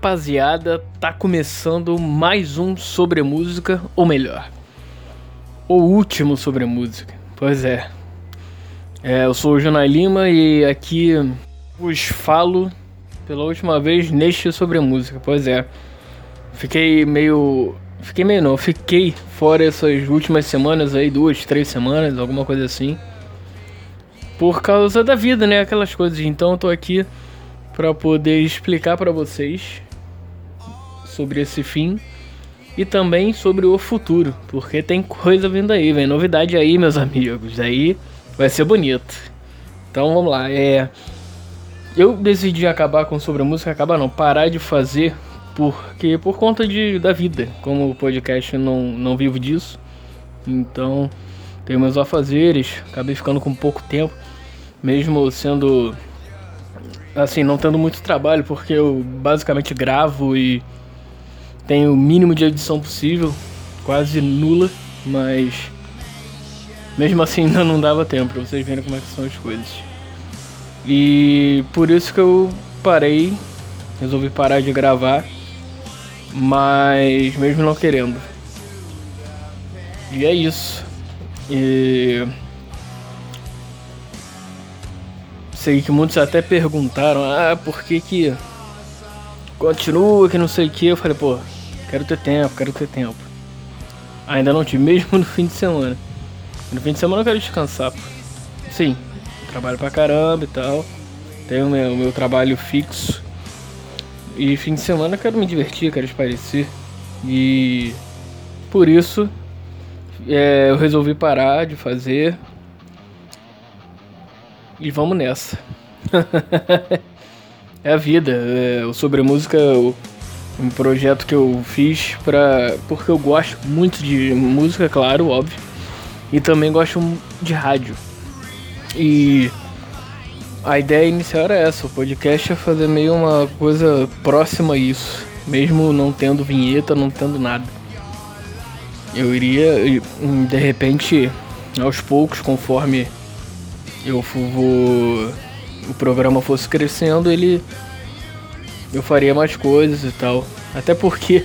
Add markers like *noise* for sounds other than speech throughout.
Rapaziada, tá começando mais um sobre música, ou melhor, o último sobre música. Pois é. é eu sou o Jonah Lima e aqui vos falo pela última vez neste sobre música. Pois é. Fiquei meio. Fiquei meio não, fiquei fora essas últimas semanas aí, duas, três semanas, alguma coisa assim. Por causa da vida, né? Aquelas coisas. Então eu tô aqui para poder explicar para vocês sobre esse fim e também sobre o futuro, porque tem coisa vindo aí, vem novidade aí, meus amigos. Aí vai ser bonito. Então vamos lá, é eu decidi acabar com sobre a música, acabar não, parar de fazer porque por conta de da vida, como o podcast não não vivo disso. Então, tenho meus afazeres, acabei ficando com pouco tempo, mesmo sendo assim, não tendo muito trabalho, porque eu basicamente gravo e tenho o mínimo de edição possível, quase nula, mas mesmo assim ainda não dava tempo pra vocês verem como é são as coisas. E por isso que eu parei, resolvi parar de gravar, mas mesmo não querendo. E é isso. E Sei que muitos até perguntaram, ah, por que que continua, que não sei o que. Eu falei, pô, quero ter tempo, quero ter tempo. Ainda não tive, *laughs* mesmo no fim de semana. No fim de semana eu quero descansar, pô. Sim, trabalho pra caramba e tal. Tenho o meu, meu trabalho fixo. E fim de semana eu quero me divertir, quero esparecer. E por isso é, eu resolvi parar de fazer e vamos nessa. *laughs* é a vida. É, Sobre Música um projeto que eu fiz pra, porque eu gosto muito de música, claro, óbvio. E também gosto de rádio. E a ideia inicial era essa, o podcast é fazer meio uma coisa próxima a isso. Mesmo não tendo vinheta, não tendo nada. Eu iria, de repente, aos poucos, conforme eu vou o programa fosse crescendo, ele eu faria mais coisas e tal. Até porque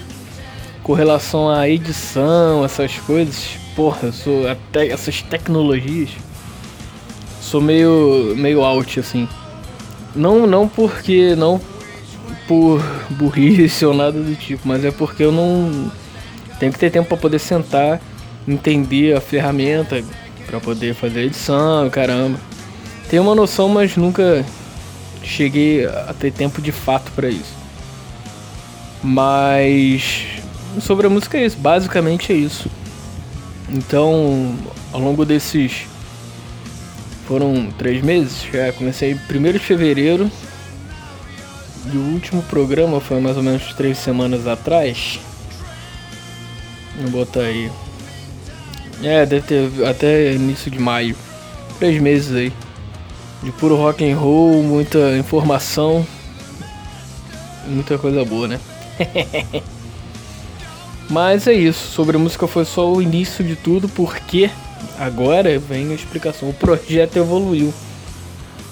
com relação à edição, essas coisas, porra, eu sou até essas tecnologias sou meio meio out assim. Não não porque não por burrice *laughs* ou nada do tipo, mas é porque eu não tenho que ter tempo para poder sentar, entender a ferramenta, para poder fazer edição, caramba. Tenho uma noção, mas nunca cheguei a ter tempo de fato para isso. Mas sobre a música é isso, basicamente é isso. Então, ao longo desses foram três meses, já comecei 1 de fevereiro e o último programa foi mais ou menos três semanas atrás. Vou botar aí é, deve ter até início de maio. Três meses aí. De puro rock and roll, muita informação. Muita coisa boa, né? *laughs* Mas é isso. Sobre música foi só o início de tudo, porque agora vem a explicação. O projeto evoluiu.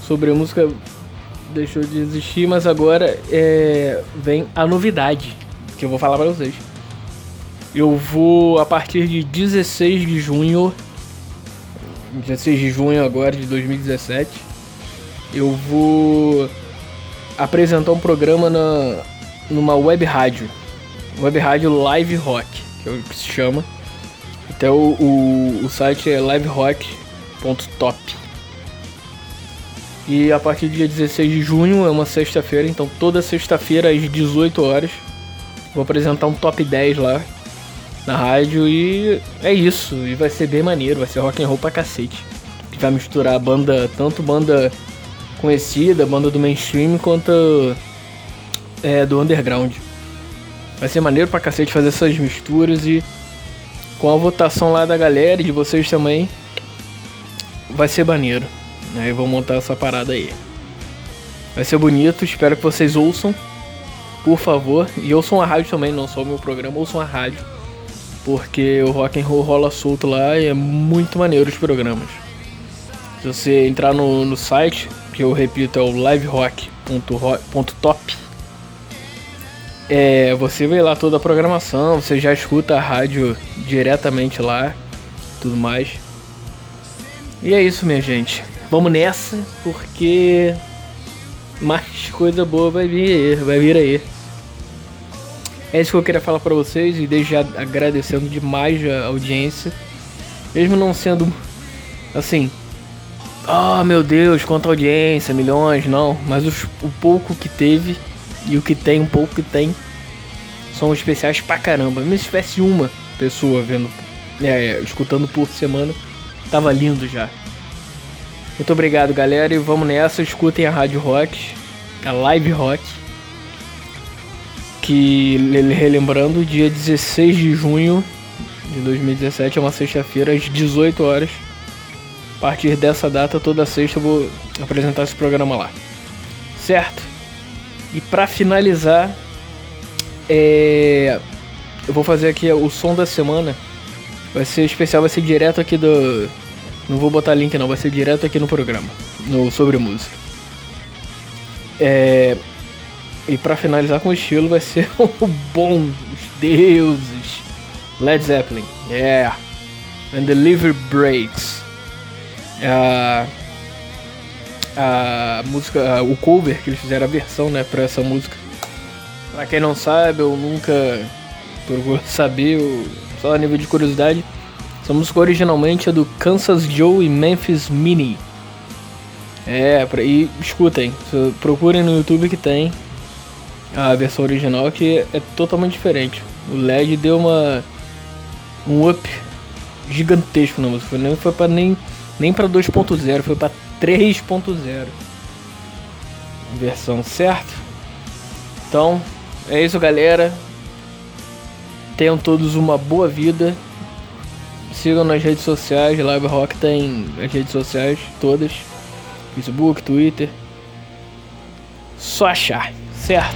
Sobre a música deixou de existir, mas agora é, vem a novidade que eu vou falar para vocês. Eu vou a partir de 16 de junho, 16 de junho agora de 2017, eu vou apresentar um programa na numa web rádio, web rádio Live Rock, que é o que se chama. Até o, o, o site é liverock.top. E a partir do dia 16 de junho, é uma sexta-feira, então toda sexta-feira às 18 horas, vou apresentar um top 10 lá na rádio e é isso. E vai ser bem maneiro, vai ser rock and roll pra cacete. Que vai misturar banda, tanto banda conhecida, banda do mainstream, quanto é, do underground. Vai ser maneiro pra cacete fazer essas misturas e com a votação lá da galera e de vocês também, vai ser maneiro. Aí vou montar essa parada aí. Vai ser bonito, espero que vocês ouçam, por favor. E ouçam a rádio também, não só o meu programa, ouçam a rádio porque o rock and roll rola solto lá e é muito maneiro os programas. Se você entrar no, no site, que eu repito é o liverock.top, É, você vê lá toda a programação, você já escuta a rádio diretamente lá, tudo mais. E é isso, minha gente. Vamos nessa, porque mais coisa boa vai vir, vai vir aí. É isso que eu queria falar para vocês e desde já agradecendo demais a audiência. Mesmo não sendo assim, oh meu Deus, quanta audiência, milhões, não. Mas os, o pouco que teve e o que tem, um pouco que tem, são especiais pra caramba. Mesmo se tivesse uma pessoa vendo, é, escutando por semana, tava lindo já. Muito obrigado, galera, e vamos nessa. Escutem a Rádio Rock, a Live Rock que relembrando, dia 16 de junho de 2017 é uma sexta-feira às 18 horas. Partir dessa data, toda sexta eu vou apresentar esse programa lá. Certo? E para finalizar, é... eu vou fazer aqui o som da semana. Vai ser especial, vai ser direto aqui do. Não vou botar link não, vai ser direto aqui no programa, no sobre música. É, e para finalizar com o estilo vai ser *laughs* o bom, os deuses. Led Zeppelin, yeah. And the Liver Breaks. A, a música, o cover que eles fizeram, a versão, né, pra essa música. Pra quem não sabe, eu nunca procuro *laughs* saber, só a nível de curiosidade. Essa música originalmente é do Kansas Joe e Memphis Mini. É, e escutem, procurem no YouTube que tem a versão original que é totalmente diferente. O LED deu uma um up gigantesco na música, não foi para nem nem para 2.0, foi para 3.0. Versão certo? Então, é isso, galera. Tenham todos uma boa vida. Sigam nas redes sociais, Live Rock tem as redes sociais todas. Facebook, Twitter. Só achar, certo?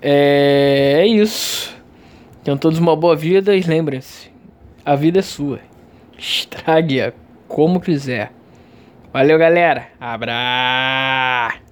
É, é isso. Tenham todos uma boa vida e lembrem-se: a vida é sua. Estrague-a como quiser. Valeu, galera. Abraço.